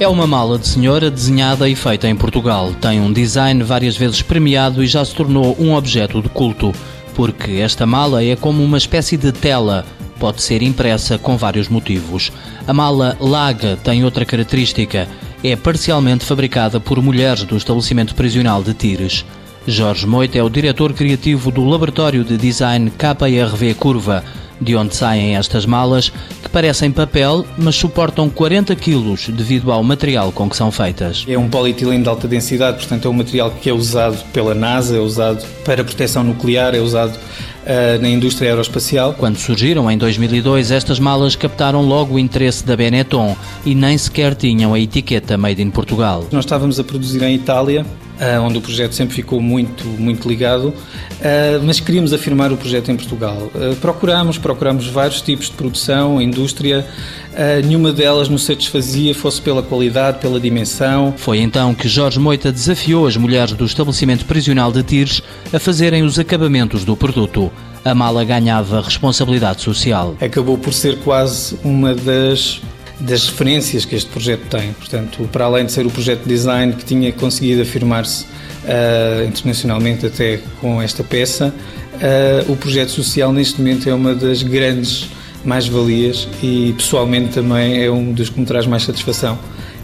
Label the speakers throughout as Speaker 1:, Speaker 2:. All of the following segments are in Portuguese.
Speaker 1: É uma mala de senhora desenhada e feita em Portugal. Tem um design várias vezes premiado e já se tornou um objeto de culto, porque esta mala é como uma espécie de tela. Pode ser impressa com vários motivos. A mala Laga tem outra característica. É parcialmente fabricada por mulheres do estabelecimento prisional de Tires. Jorge Moita é o diretor criativo do Laboratório de Design KRV Curva, de onde saem estas malas que parecem papel, mas suportam 40 kg devido ao material com que são feitas.
Speaker 2: É um polietileno de alta densidade, portanto é um material que é usado pela NASA, é usado para proteção nuclear, é usado uh, na indústria aeroespacial.
Speaker 1: Quando surgiram em 2002, estas malas captaram logo o interesse da Benetton e nem sequer tinham a etiqueta Made in Portugal.
Speaker 2: Nós estávamos a produzir em Itália Uh, onde o projeto sempre ficou muito, muito ligado, uh, mas queríamos afirmar o projeto em Portugal. Uh, procuramos, procuramos vários tipos de produção, indústria, nenhuma delas nos satisfazia, fosse pela qualidade, pela dimensão.
Speaker 1: Foi então que Jorge Moita desafiou as mulheres do estabelecimento prisional de Tires a fazerem os acabamentos do produto. A mala ganhava responsabilidade social.
Speaker 2: Acabou por ser quase uma das das referências que este projeto tem. Portanto, para além de ser o projeto de design que tinha conseguido afirmar-se uh, internacionalmente até com esta peça, uh, o projeto social neste momento é uma das grandes mais-valias e pessoalmente também é um dos que me traz mais satisfação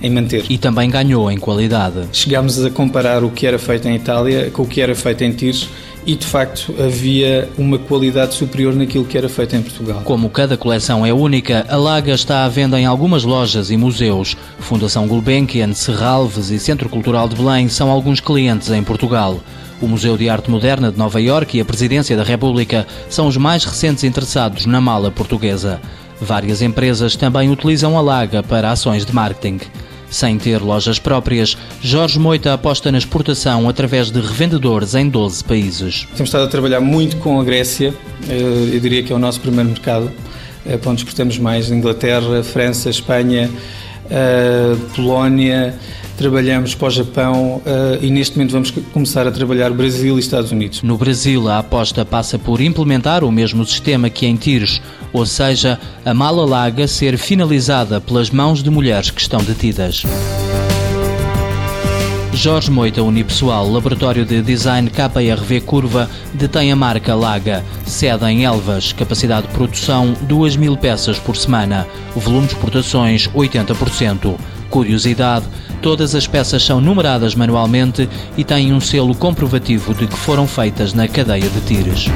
Speaker 2: em manter.
Speaker 1: E também ganhou em qualidade.
Speaker 2: Chegámos a comparar o que era feito em Itália com o que era feito em Tires e de facto havia uma qualidade superior naquilo que era feito em Portugal.
Speaker 1: Como cada coleção é única, a Laga está à venda em algumas lojas e museus. Fundação Gulbenkian, Serralves e Centro Cultural de Belém são alguns clientes em Portugal. O Museu de Arte Moderna de Nova Iorque e a Presidência da República são os mais recentes interessados na mala portuguesa. Várias empresas também utilizam a Laga para ações de marketing. Sem ter lojas próprias, Jorge Moita aposta na exportação através de revendedores em 12 países.
Speaker 2: Temos estado a trabalhar muito com a Grécia, eh, eu diria que é o nosso primeiro mercado, é para onde exportamos mais: Inglaterra, França, Espanha, eh, Polónia trabalhamos para o Japão e neste momento vamos começar a trabalhar Brasil e Estados Unidos.
Speaker 1: No Brasil, a aposta passa por implementar o mesmo sistema que em Tires, ou seja, a mala laga ser finalizada pelas mãos de mulheres que estão detidas. Jorge Moita Unipessoal, laboratório de design KRV Curva, detém a marca Laga, sede em Elvas, capacidade de produção 2 mil peças por semana, volume de exportações 80%. Curiosidade, todas as peças são numeradas manualmente e têm um selo comprovativo de que foram feitas na cadeia de tires.